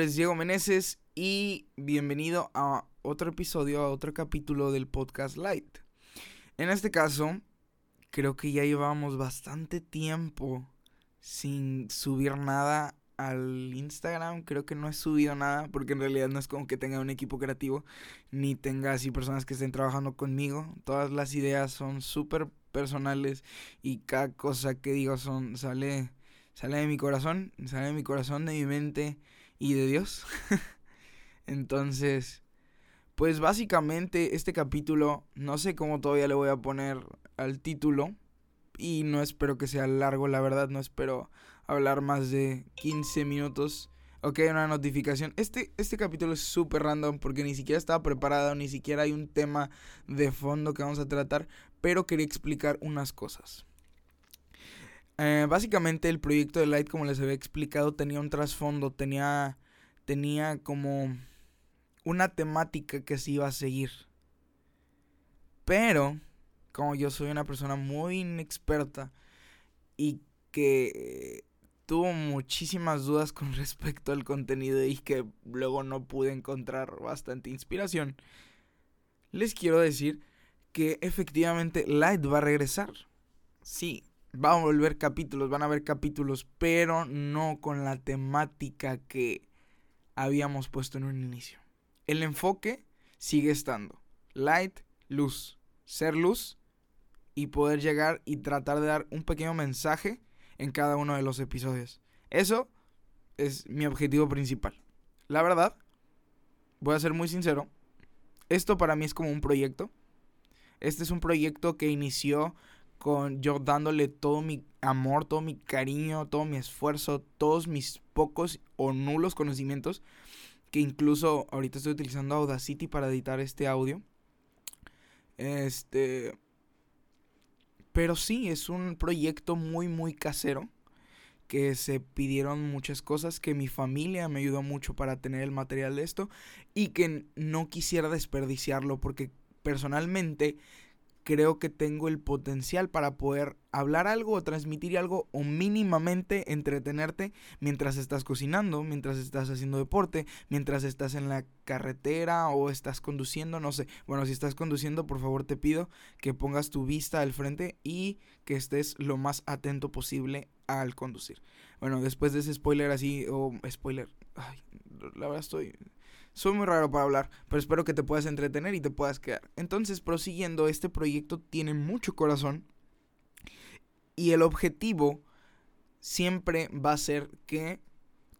es Diego Meneses y bienvenido a otro episodio, a otro capítulo del podcast Light. En este caso, creo que ya llevamos bastante tiempo sin subir nada al Instagram. Creo que no he subido nada porque en realidad no es como que tenga un equipo creativo ni tenga así personas que estén trabajando conmigo. Todas las ideas son súper personales y cada cosa que digo son sale sale de mi corazón, sale de mi corazón, de mi mente y de Dios. Entonces, pues básicamente este capítulo, no sé cómo todavía le voy a poner al título y no espero que sea largo, la verdad, no espero hablar más de 15 minutos. Ok, una notificación. Este, este capítulo es súper random porque ni siquiera estaba preparado, ni siquiera hay un tema de fondo que vamos a tratar, pero quería explicar unas cosas. Eh, básicamente el proyecto de Light, como les había explicado, tenía un trasfondo, tenía, tenía como una temática que se iba a seguir. Pero, como yo soy una persona muy inexperta y que tuvo muchísimas dudas con respecto al contenido y que luego no pude encontrar bastante inspiración, les quiero decir que efectivamente Light va a regresar. Sí, va a volver capítulos, van a haber capítulos, pero no con la temática que habíamos puesto en un inicio. El enfoque sigue estando. Light, luz. Ser luz y poder llegar y tratar de dar un pequeño mensaje en cada uno de los episodios. Eso es mi objetivo principal. La verdad, voy a ser muy sincero, esto para mí es como un proyecto. Este es un proyecto que inició con yo dándole todo mi amor, todo mi cariño, todo mi esfuerzo, todos mis pocos o nulos conocimientos, que incluso ahorita estoy utilizando Audacity para editar este audio. Este, pero sí, es un proyecto muy muy casero que se pidieron muchas cosas, que mi familia me ayudó mucho para tener el material de esto y que no quisiera desperdiciarlo porque personalmente creo que tengo el potencial para poder hablar algo o transmitir algo o mínimamente entretenerte mientras estás cocinando, mientras estás haciendo deporte, mientras estás en la carretera o estás conduciendo, no sé. Bueno, si estás conduciendo, por favor te pido que pongas tu vista al frente y que estés lo más atento posible al conducir. Bueno, después de ese spoiler así, o spoiler, ay, la verdad estoy soy muy raro para hablar, pero espero que te puedas entretener y te puedas quedar. Entonces, prosiguiendo, este proyecto tiene mucho corazón y el objetivo siempre va a ser que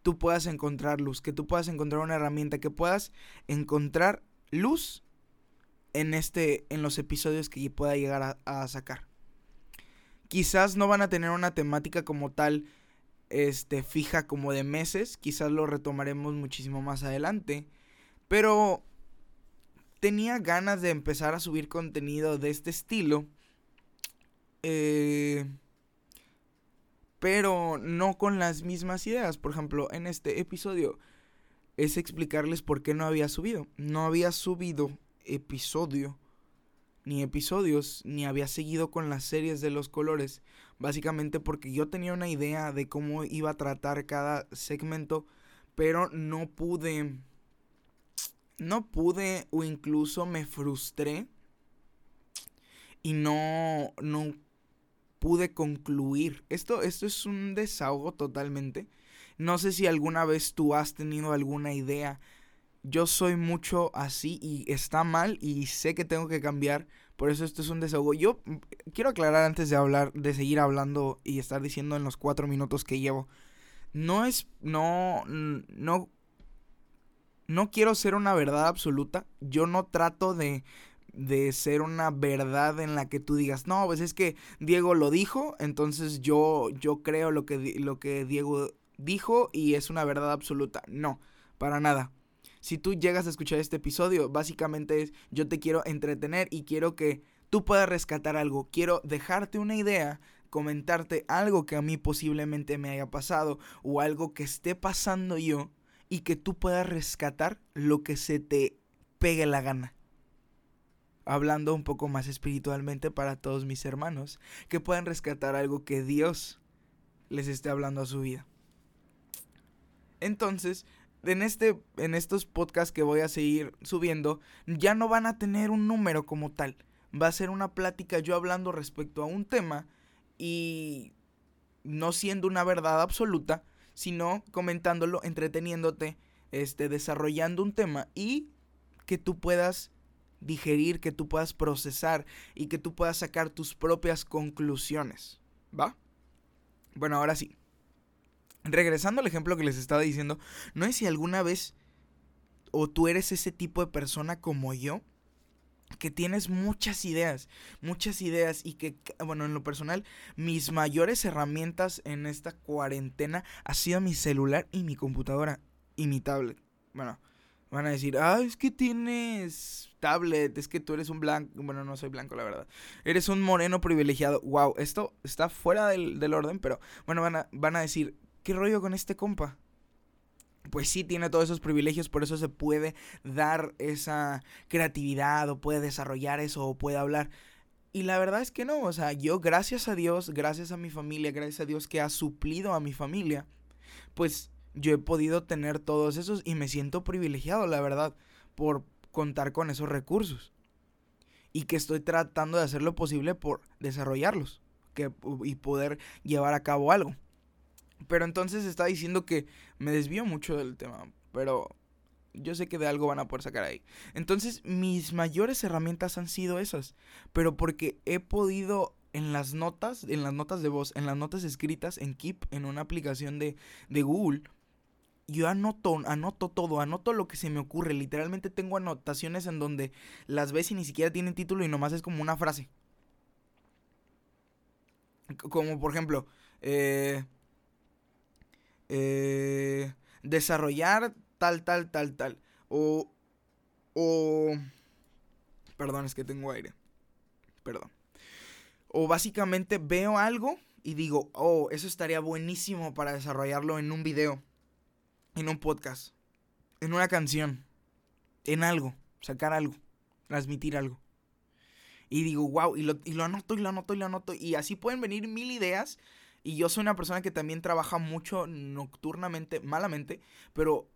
tú puedas encontrar luz, que tú puedas encontrar una herramienta, que puedas encontrar luz en este en los episodios que pueda llegar a, a sacar. Quizás no van a tener una temática como tal este fija como de meses, quizás lo retomaremos muchísimo más adelante, pero tenía ganas de empezar a subir contenido de este estilo. Eh, pero no con las mismas ideas. Por ejemplo, en este episodio es explicarles por qué no había subido. No había subido episodio, ni episodios, ni había seguido con las series de los colores. Básicamente porque yo tenía una idea de cómo iba a tratar cada segmento, pero no pude no pude o incluso me frustré y no, no pude concluir. Esto, esto es un desahogo totalmente. No sé si alguna vez tú has tenido alguna idea. Yo soy mucho así y está mal y sé que tengo que cambiar. Por eso esto es un desahogo. Yo mm, quiero aclarar antes de hablar, de seguir hablando y estar diciendo en los cuatro minutos que llevo. No es, no, no no quiero ser una verdad absoluta. Yo no trato de, de ser una verdad en la que tú digas, no, pues es que Diego lo dijo, entonces yo, yo creo lo que, lo que Diego dijo y es una verdad absoluta. No, para nada. Si tú llegas a escuchar este episodio, básicamente es yo te quiero entretener y quiero que tú puedas rescatar algo. Quiero dejarte una idea, comentarte algo que a mí posiblemente me haya pasado o algo que esté pasando yo y que tú puedas rescatar lo que se te pegue la gana. Hablando un poco más espiritualmente para todos mis hermanos, que puedan rescatar algo que Dios les esté hablando a su vida. Entonces, en, este, en estos podcasts que voy a seguir subiendo, ya no van a tener un número como tal. Va a ser una plática yo hablando respecto a un tema y no siendo una verdad absoluta, sino comentándolo, entreteniéndote, este, desarrollando un tema y que tú puedas digerir, que tú puedas procesar y que tú puedas sacar tus propias conclusiones. ¿Va? Bueno, ahora sí. Regresando al ejemplo que les estaba diciendo, no es si alguna vez o tú eres ese tipo de persona como yo, que tienes muchas ideas, muchas ideas y que, bueno, en lo personal, mis mayores herramientas en esta cuarentena ha sido mi celular y mi computadora y mi tablet. Bueno, van a decir, ah, es que tienes tablet, es que tú eres un blanco, bueno, no soy blanco, la verdad. Eres un moreno privilegiado. Wow, esto está fuera del, del orden, pero bueno, van a, van a decir, ¿qué rollo con este compa? Pues sí tiene todos esos privilegios, por eso se puede dar esa creatividad o puede desarrollar eso o puede hablar. Y la verdad es que no, o sea, yo gracias a Dios, gracias a mi familia, gracias a Dios que ha suplido a mi familia, pues yo he podido tener todos esos y me siento privilegiado, la verdad, por contar con esos recursos. Y que estoy tratando de hacer lo posible por desarrollarlos que, y poder llevar a cabo algo. Pero entonces está diciendo que me desvío mucho del tema, pero yo sé que de algo van a poder sacar ahí. Entonces mis mayores herramientas han sido esas, pero porque he podido en las notas, en las notas de voz, en las notas escritas en Keep, en una aplicación de, de Google, yo anoto, anoto todo, anoto lo que se me ocurre. Literalmente tengo anotaciones en donde las ves y ni siquiera tienen título y nomás es como una frase. Como por ejemplo, eh, eh, desarrollar tal, tal, tal, tal. O, o, perdón, es que tengo aire. Perdón. O básicamente veo algo y digo, oh, eso estaría buenísimo para desarrollarlo en un video, en un podcast, en una canción, en algo, sacar algo, transmitir algo. Y digo, wow, y lo, y lo anoto y lo anoto y lo anoto. Y así pueden venir mil ideas y yo soy una persona que también trabaja mucho nocturnamente, malamente, pero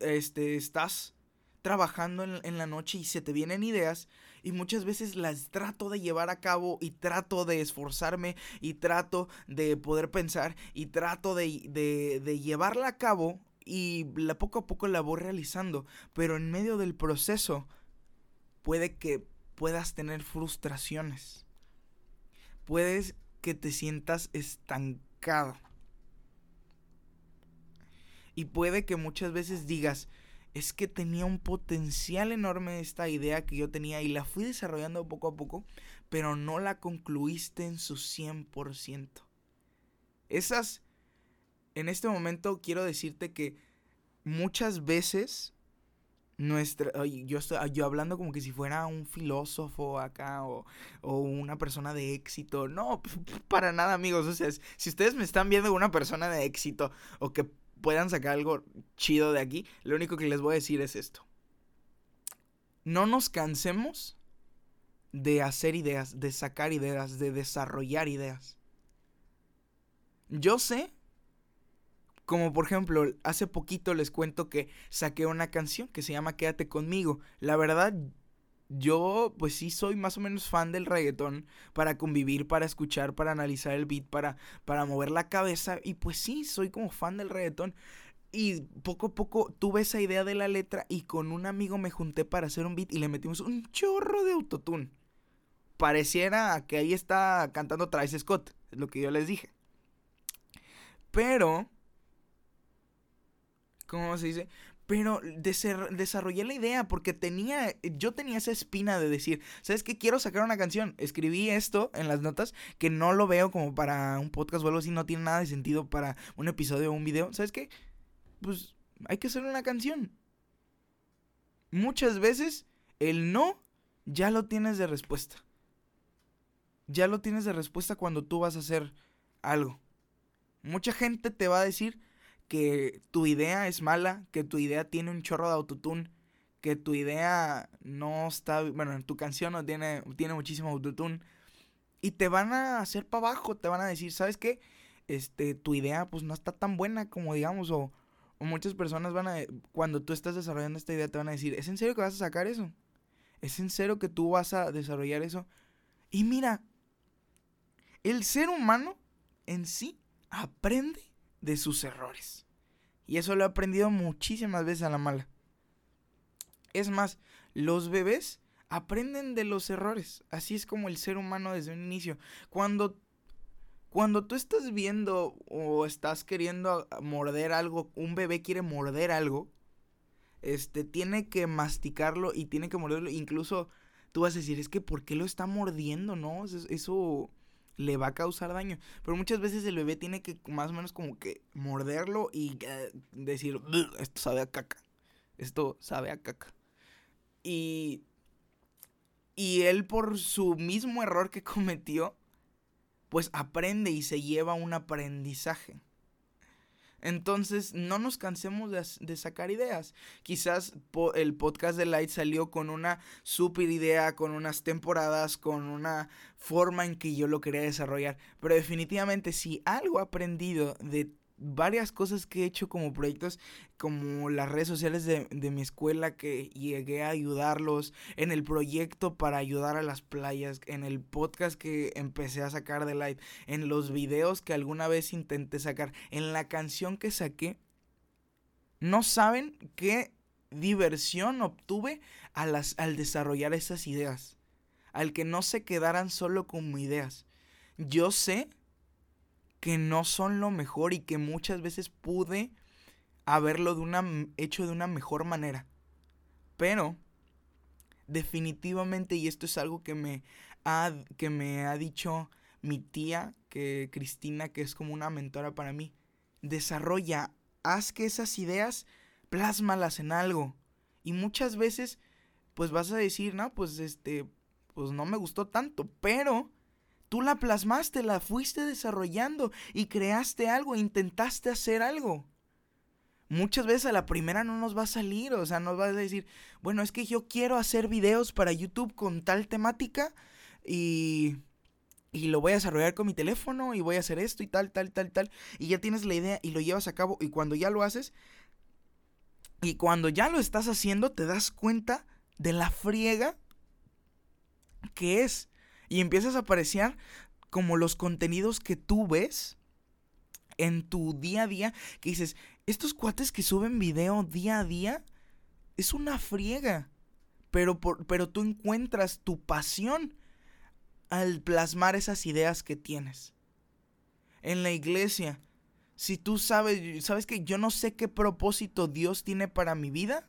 este, estás trabajando en, la noche y se te vienen ideas y muchas veces las trato de llevar a cabo y trato de esforzarme y trato de poder pensar y trato de, de, de llevarla a cabo y la, poco a poco la voy realizando, pero en medio del proceso puede que puedas tener frustraciones. Puedes que te sientas estancado. Y puede que muchas veces digas, es que tenía un potencial enorme esta idea que yo tenía y la fui desarrollando poco a poco, pero no la concluiste en su 100%. Esas, en este momento quiero decirte que muchas veces nuestra yo estoy yo hablando como que si fuera un filósofo acá o, o una persona de éxito no para nada amigos o sea si ustedes me están viendo una persona de éxito o que puedan sacar algo chido de aquí lo único que les voy a decir es esto. No nos cansemos de hacer ideas de sacar ideas de desarrollar ideas. Yo sé como por ejemplo, hace poquito les cuento que saqué una canción que se llama Quédate conmigo. La verdad, yo pues sí soy más o menos fan del reggaetón para convivir, para escuchar, para analizar el beat, para, para mover la cabeza. Y pues sí, soy como fan del reggaetón. Y poco a poco tuve esa idea de la letra y con un amigo me junté para hacer un beat y le metimos un chorro de autotune. Pareciera que ahí está cantando Travis Scott, es lo que yo les dije. Pero ¿cómo se dice? Pero desarrollé la idea porque tenía, yo tenía esa espina de decir, ¿sabes qué? Quiero sacar una canción. Escribí esto en las notas que no lo veo como para un podcast o algo así, no tiene nada de sentido para un episodio o un video. ¿Sabes qué? Pues hay que hacer una canción. Muchas veces el no ya lo tienes de respuesta. Ya lo tienes de respuesta cuando tú vas a hacer algo. Mucha gente te va a decir, que tu idea es mala, que tu idea tiene un chorro de autotune, que tu idea no está, bueno, tu canción no tiene, tiene muchísimo autotune, y te van a hacer para abajo, te van a decir, ¿sabes qué? Este, tu idea pues no está tan buena como digamos, o, o muchas personas van a, cuando tú estás desarrollando esta idea, te van a decir, ¿es en serio que vas a sacar eso? ¿Es en serio que tú vas a desarrollar eso? Y mira, el ser humano en sí aprende de sus errores. Y eso lo he aprendido muchísimas veces a la mala. Es más, los bebés aprenden de los errores. Así es como el ser humano desde un inicio. Cuando, cuando tú estás viendo o estás queriendo morder algo, un bebé quiere morder algo, este, tiene que masticarlo y tiene que morderlo. Incluso tú vas a decir, es que ¿por qué lo está mordiendo? No, eso, le va a causar daño. Pero muchas veces el bebé tiene que más o menos como que morderlo y eh, decir, esto sabe a caca. Esto sabe a caca. Y, y él por su mismo error que cometió, pues aprende y se lleva un aprendizaje. Entonces, no nos cansemos de, sacar ideas. Quizás el podcast de Light salió con una super idea, con unas temporadas, con una forma en que yo lo quería desarrollar. Pero definitivamente, si algo he aprendido de varias cosas que he hecho como proyectos, como las redes sociales de, mi escuela que llegué a ayudarlos, en el proyecto para ayudar a las playas, en el podcast que empecé a sacar de Light, en los videos que alguna vez intenté sacar, en la canción que saqué. No saben qué diversión obtuve al, al desarrollar esas ideas. Al que no se quedaran solo como ideas. Yo sé que no son lo mejor y que muchas veces pude haberlo de una, hecho de una mejor manera. Pero, definitivamente, y esto es algo que me ha, dicho mi tía, que Cristina, que es como una mentora para mí, desarrolla, haz que esas ideas plásmalas en algo. Y muchas veces, pues vas a decir, no, pues este, pues no me gustó tanto, pero Tú la plasmaste, la fuiste desarrollando y creaste algo, intentaste hacer algo. Muchas veces a la primera no nos va a salir, o sea, nos vas a decir, bueno, es que yo quiero hacer videos para YouTube con tal temática y, y lo voy a desarrollar con mi teléfono y voy a hacer esto y tal, tal, tal, tal. Y ya tienes la idea y lo llevas a cabo y cuando ya lo haces y cuando ya lo estás haciendo te das cuenta de la friega que es y empiezas a apreciar como los contenidos que tú ves en tu día a día, que dices, estos cuates que suben video día a día, es una friega. Pero, pero tú encuentras tu pasión al plasmar esas ideas que tienes. En la iglesia, si tú sabes, sabes que yo no sé qué propósito Dios tiene para mi vida,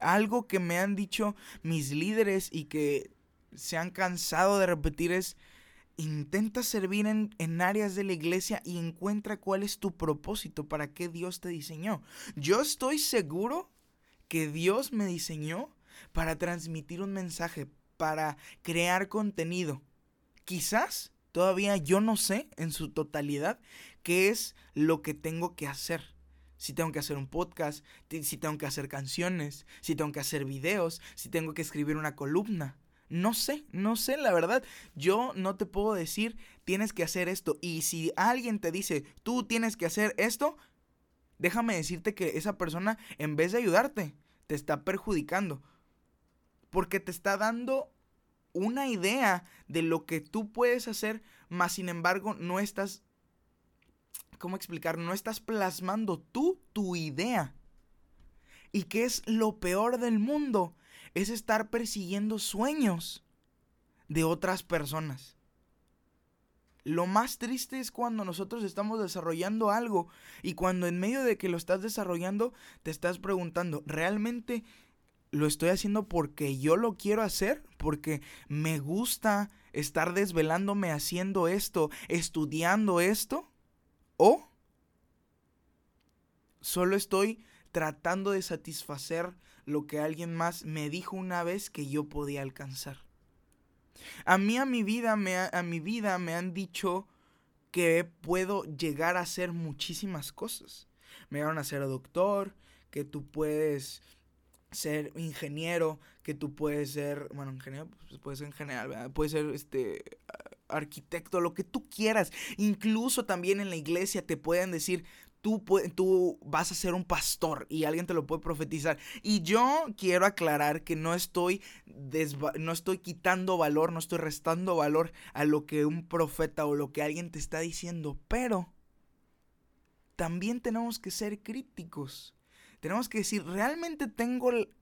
algo que me han dicho mis líderes y que se han cansado de repetir es, intenta servir en, en, áreas de la iglesia y encuentra cuál es tu propósito, para qué Dios te diseñó. Yo estoy seguro que Dios me diseñó para transmitir un mensaje, para crear contenido. Quizás todavía yo no sé en su totalidad qué es lo que tengo que hacer. Si tengo que hacer un podcast, si tengo que hacer canciones, si tengo que hacer videos, si tengo que escribir una columna. No sé, no sé, la verdad. Yo no te puedo decir, tienes que hacer esto. Y si alguien te dice, tú tienes que hacer esto, déjame decirte que esa persona, en vez de ayudarte, te está perjudicando. Porque te está dando una idea de lo que tú puedes hacer, más sin embargo no estás, ¿cómo explicar? No estás plasmando tú tu idea. ¿Y qué es lo peor del mundo? Es estar persiguiendo sueños de otras personas. Lo más triste es cuando nosotros estamos desarrollando algo y cuando en medio de que lo estás desarrollando te estás preguntando, ¿realmente lo estoy haciendo porque yo lo quiero hacer? Porque me gusta estar desvelándome haciendo esto, estudiando esto? ¿O solo estoy tratando de satisfacer lo que alguien más me dijo una vez que yo podía alcanzar. A mí a mi vida me, a mi vida me han dicho que puedo llegar a hacer muchísimas cosas. Me llegaron a ser doctor, que tú puedes ser ingeniero, que tú puedes ser, bueno, ingeniero, pues puede ser en general. Puedes ser este arquitecto, lo que tú quieras. Incluso también en la iglesia te pueden decir, tú, tú vas a ser un pastor y alguien te lo puede profetizar. Y yo quiero aclarar que no estoy, no estoy quitando valor, no estoy restando valor a lo que un profeta o lo que alguien te está diciendo, pero también tenemos que ser críticos. Tenemos que decir, realmente tengo, el,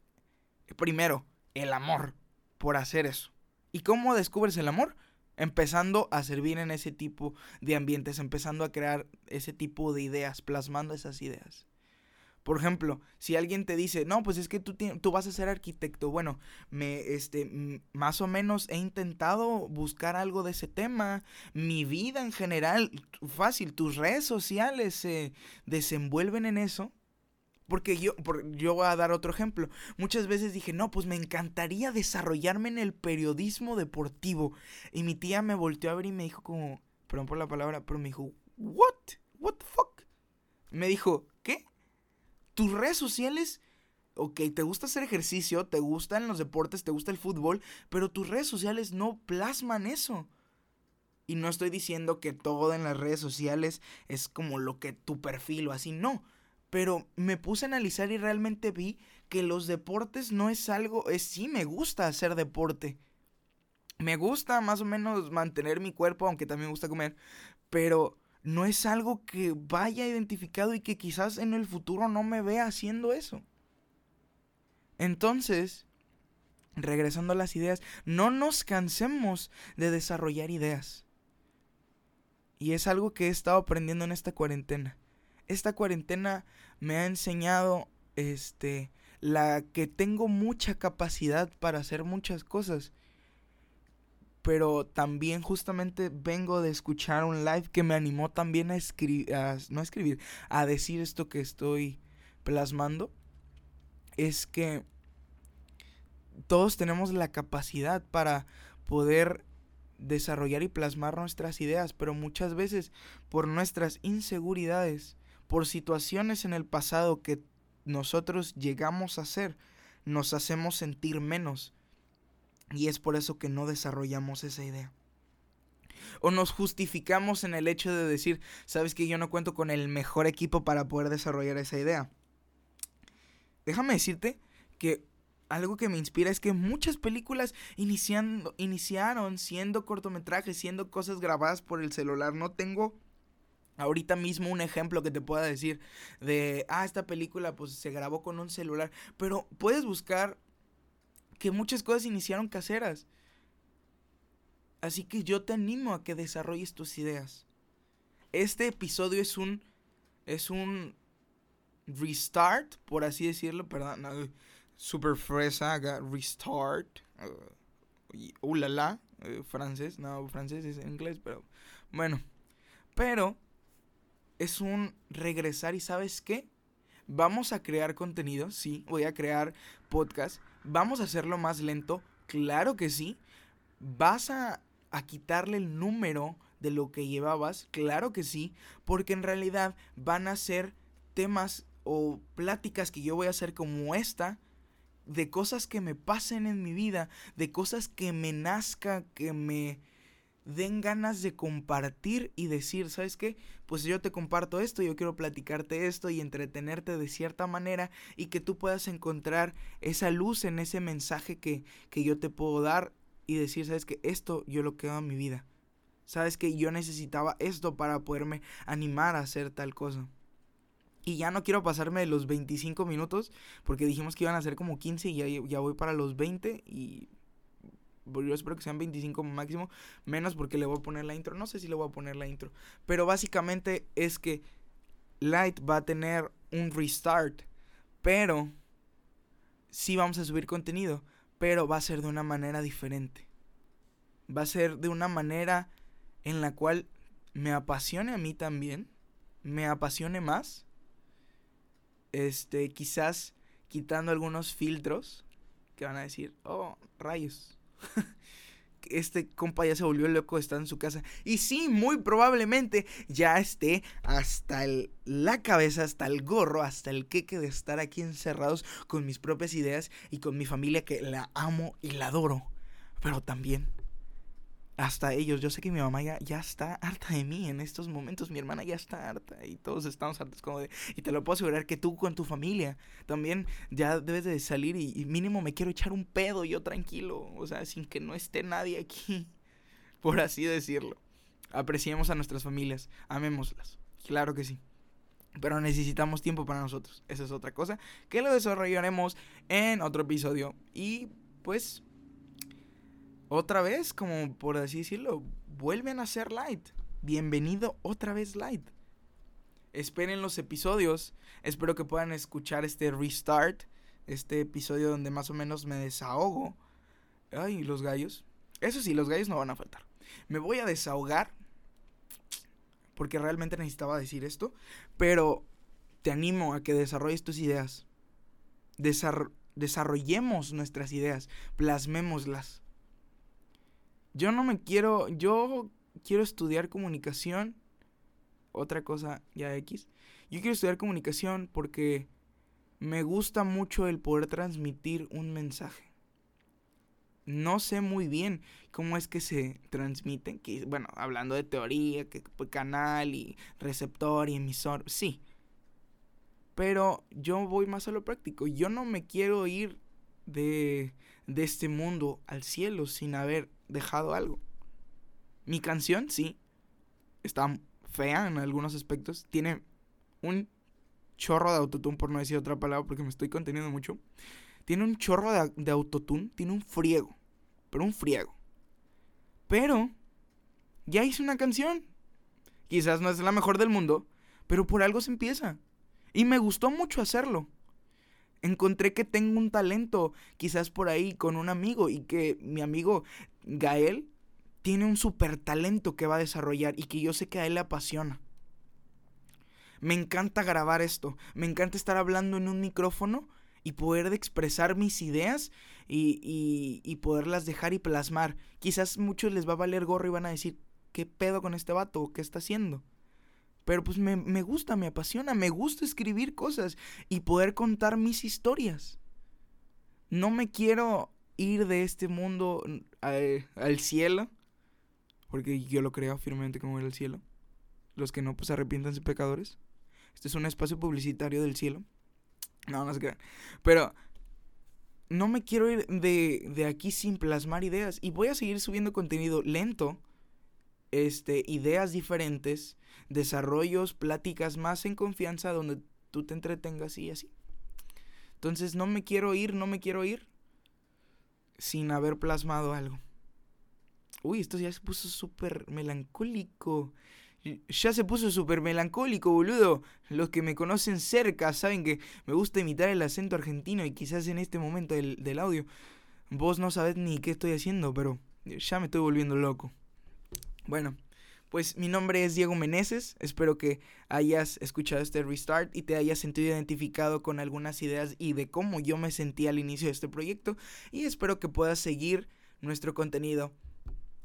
primero, el amor por hacer eso. ¿Y cómo descubres el amor? Empezando a servir en ese tipo de ambientes, empezando a crear ese tipo de ideas, plasmando esas ideas. Por ejemplo, si alguien te dice, no, pues es que tú, tú vas a ser arquitecto, bueno, me, este, más o menos he intentado buscar algo de ese tema, mi vida en general, fácil, tus redes sociales se desenvuelven en eso, porque yo, yo voy a dar otro ejemplo. Muchas veces dije, no, pues me encantaría desarrollarme en el periodismo deportivo. Y mi tía me volteó a ver y me dijo como, perdón por la palabra, pero me dijo, what? What the fuck? Me dijo, ¿qué? Tus redes sociales, ok, te gusta hacer ejercicio, te gustan los deportes, te gusta el fútbol, pero tus redes sociales no plasman eso. Y no estoy diciendo que todo en las redes sociales es como lo que tu perfil o así, no pero me puse a analizar y realmente vi que los deportes no es algo, es sí me gusta hacer deporte. Me gusta más o menos mantener mi cuerpo, aunque también me gusta comer, pero no es algo que vaya identificado y que quizás en el futuro no me vea haciendo eso. Entonces, regresando a las ideas, no nos cansemos de desarrollar ideas. Y es algo que he estado aprendiendo en esta cuarentena esta cuarentena me ha enseñado este la que tengo mucha capacidad para hacer muchas cosas. Pero también justamente vengo de escuchar un live que me animó también a escribir, no a escribir, a decir esto que estoy plasmando. Es que todos tenemos la capacidad para poder desarrollar y plasmar nuestras ideas, pero muchas veces por nuestras inseguridades por situaciones en el pasado que nosotros llegamos a hacer, nos hacemos sentir menos. Y es por eso que no desarrollamos esa idea. O nos justificamos en el hecho de decir, sabes que yo no cuento con el mejor equipo para poder desarrollar esa idea. Déjame decirte que algo que me inspira es que muchas películas iniciando, iniciaron siendo cortometrajes, siendo cosas grabadas por el celular. No tengo Ahorita mismo un ejemplo que te pueda decir de, ah, esta película pues se grabó con un celular, pero puedes buscar que muchas cosas iniciaron caseras. Así que yo te animo a que desarrolles tus ideas. Este episodio es un es un restart, por así decirlo, perdón, super fresa, restart. Uh, la la, uh, francés, no, francés es inglés, pero bueno, pero es un regresar y sabes qué? Vamos a crear contenido, sí, voy a crear podcast, vamos a hacerlo más lento, claro que sí, vas a, a quitarle el número de lo que llevabas, claro que sí, porque en realidad van a ser temas o pláticas que yo voy a hacer como esta, de cosas que me pasen en mi vida, de cosas que me nazca, que me den ganas de compartir y decir, ¿sabes qué? Pues yo te comparto esto, yo quiero platicarte esto y entretenerte de cierta manera y que tú puedas encontrar esa luz en ese mensaje que, que yo te puedo dar y decir, ¿sabes qué? Esto yo lo quedo en mi vida. ¿Sabes que Yo necesitaba esto para poderme animar a hacer tal cosa. Y ya no quiero pasarme de los 25 minutos porque dijimos que iban a ser como 15 y ya, ya voy para los 20 y yo espero que sean 25 máximo, menos porque le voy a poner la intro, no sé si le voy a poner la intro, pero básicamente es que Light va a tener un restart, pero sí vamos a subir contenido, pero va a ser de una manera diferente. Va a ser de una manera en la cual me apasione a mí también, me apasione más. Este, quizás quitando algunos filtros que van a decir, oh, rayos, este compa ya se volvió loco, está en su casa. Y sí, muy probablemente ya esté hasta la cabeza, hasta el gorro, hasta el queque de estar aquí encerrados con mis propias ideas y con mi familia que la amo y la adoro. Pero también hasta ellos, yo sé que mi mamá ya, ya está harta de mí en estos momentos, mi hermana ya está harta y todos estamos hartos como de, y te lo puedo asegurar que tú con tu familia también ya debes de salir y, y mínimo me quiero echar un pedo yo tranquilo, o sea, sin que no esté nadie aquí, por así decirlo. Apreciemos a nuestras familias, amémoslas, claro que sí. Pero necesitamos tiempo para nosotros. Esa es otra cosa que lo desarrollaremos en otro episodio. Y pues otra vez, como por así decirlo, vuelven a ser light. Bienvenido otra vez light. Esperen los episodios. Espero que puedan escuchar este restart. Este episodio donde más o menos me desahogo. Ay, los gallos. Eso sí, los gallos no van a faltar. Me voy a desahogar. Porque realmente necesitaba decir esto. Pero te animo a que desarrolles tus ideas. desarrollemos nuestras ideas. Plasmémoslas yo no me quiero, yo quiero estudiar comunicación. Otra cosa ya X. Yo quiero estudiar comunicación porque me gusta mucho el poder transmitir un mensaje. No sé muy bien cómo es que se transmiten, que bueno, hablando de teoría, que canal y receptor y emisor, sí. Pero yo voy más a lo práctico. Yo no me quiero ir de, de este mundo al cielo sin haber dejado algo. Mi canción, sí, está fea en algunos aspectos. Tiene un chorro de autotune, por no decir otra palabra, porque me estoy conteniendo mucho. Tiene un chorro de, de autotune, tiene un friego, pero un friego. Pero, ya hice una canción. Quizás no es la mejor del mundo, pero por algo se empieza. Y me gustó mucho hacerlo. Encontré que tengo un talento, quizás por ahí, con un amigo, y que mi amigo Gael tiene un super talento que va a desarrollar y que yo sé que a él le apasiona. Me encanta grabar esto, me encanta estar hablando en un micrófono y poder expresar mis ideas y, y, poderlas dejar y plasmar. Quizás muchos les va a valer gorro y van a decir, ¿qué pedo con este vato? ¿Qué está haciendo? Pero pues me, me gusta, me apasiona, me gusta escribir cosas y poder contar mis historias. No me quiero ir de este mundo al, cielo, porque yo lo creo firmemente como ir al cielo. Los que no, pues arrepiéntanse pecadores. Este es un espacio publicitario del cielo. No, no se crean. Pero no me quiero ir de, de aquí sin plasmar ideas. Y voy a seguir subiendo contenido lento. Este, ideas diferentes, desarrollos, pláticas más en confianza donde tú te entretengas y así. Entonces no me quiero ir, no me quiero ir sin haber plasmado algo. Uy, esto ya se puso súper melancólico. Ya se puso súper melancólico, boludo. Los que me conocen cerca saben que me gusta imitar el acento argentino y quizás en este momento del, del audio vos no sabés ni qué estoy haciendo, pero ya me estoy volviendo loco. Bueno, pues mi nombre es Diego Meneses, espero que hayas escuchado este restart y te hayas sentido identificado con algunas ideas y de cómo yo me sentí al inicio de este proyecto y espero que puedas seguir nuestro contenido.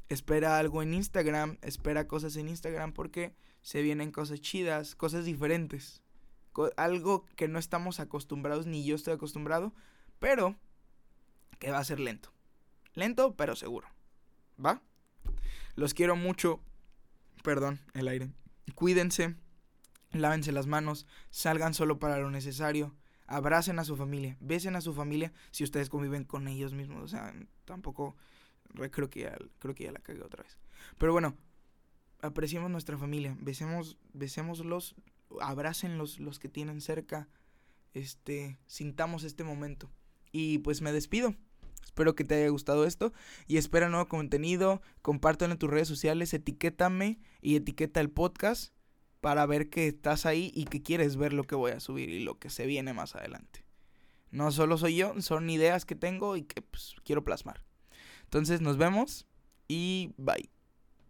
Espera algo en Instagram, espera cosas en Instagram porque se vienen cosas chidas, cosas diferentes. algo que no estamos acostumbrados, ni yo estoy acostumbrado, pero que va a ser lento. Lento, pero seguro. ¿Va? Los quiero mucho. Perdón, el aire. Cuídense, lávense las manos, salgan solo para lo necesario, abracen a su familia, besen a su familia si ustedes conviven con ellos mismos. O sea, tampoco creo que ya, creo que ya la cagué otra vez. Pero bueno, apreciemos nuestra familia, besemos, besémoslos, abrácenlos los que tienen cerca, este, sintamos este momento. Y pues me despido. Espero que te haya gustado esto y espera nuevo contenido. Compártelo en tus redes sociales, etiquétame y etiqueta el podcast para ver que estás ahí y que quieres ver lo que voy a subir y lo que se viene más adelante. No solo soy yo, son ideas que tengo y que pues, quiero plasmar. Entonces nos vemos y bye.